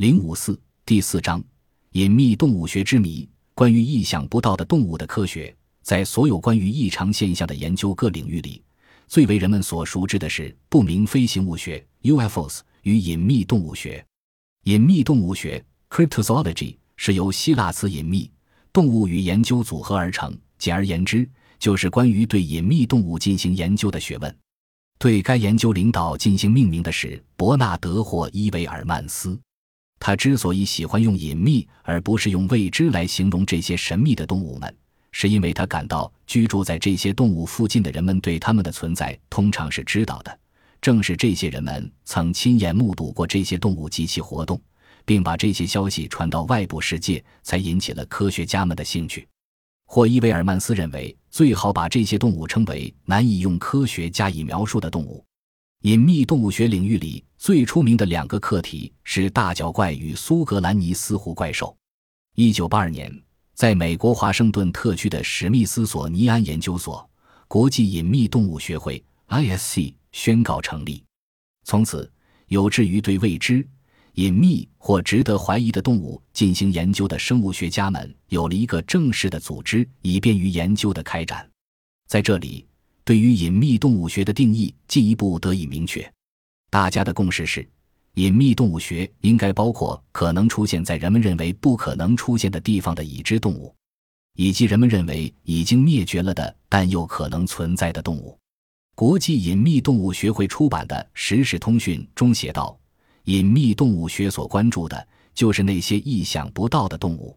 零五四第四章：隐秘动物学之谜。关于意想不到的动物的科学，在所有关于异常现象的研究各领域里，最为人们所熟知的是不明飞行物学 （UFOs） 与隐秘动物学。隐秘动物学 （Cryptozoology） 是由希腊词“隐秘”动物与研究组合而成，简而言之，就是关于对隐秘动物进行研究的学问。对该研究领导进行命名的是伯纳德或伊维尔曼斯。他之所以喜欢用“隐秘”而不是用“未知”来形容这些神秘的动物们，是因为他感到居住在这些动物附近的人们对他们的存在通常是知道的。正是这些人们曾亲眼目睹过这些动物及其活动，并把这些消息传到外部世界，才引起了科学家们的兴趣。霍伊维尔曼斯认为，最好把这些动物称为难以用科学加以描述的动物。隐秘动物学领域里最出名的两个课题是大脚怪与苏格兰尼斯湖怪兽。一九八二年，在美国华盛顿特区的史密斯索尼安研究所国际隐秘动物学会 （ISC） 宣告成立。从此，有志于对未知。隐秘或值得怀疑的动物进行研究的生物学家们有了一个正式的组织，以便于研究的开展。在这里，对于隐秘动物学的定义进一步得以明确。大家的共识是，隐秘动物学应该包括可能出现在人们认为不可能出现的地方的已知动物，以及人们认为已经灭绝了的但又可能存在的动物。国际隐秘动物学会出版的《实时通讯》中写道。隐秘动物学所关注的就是那些意想不到的动物。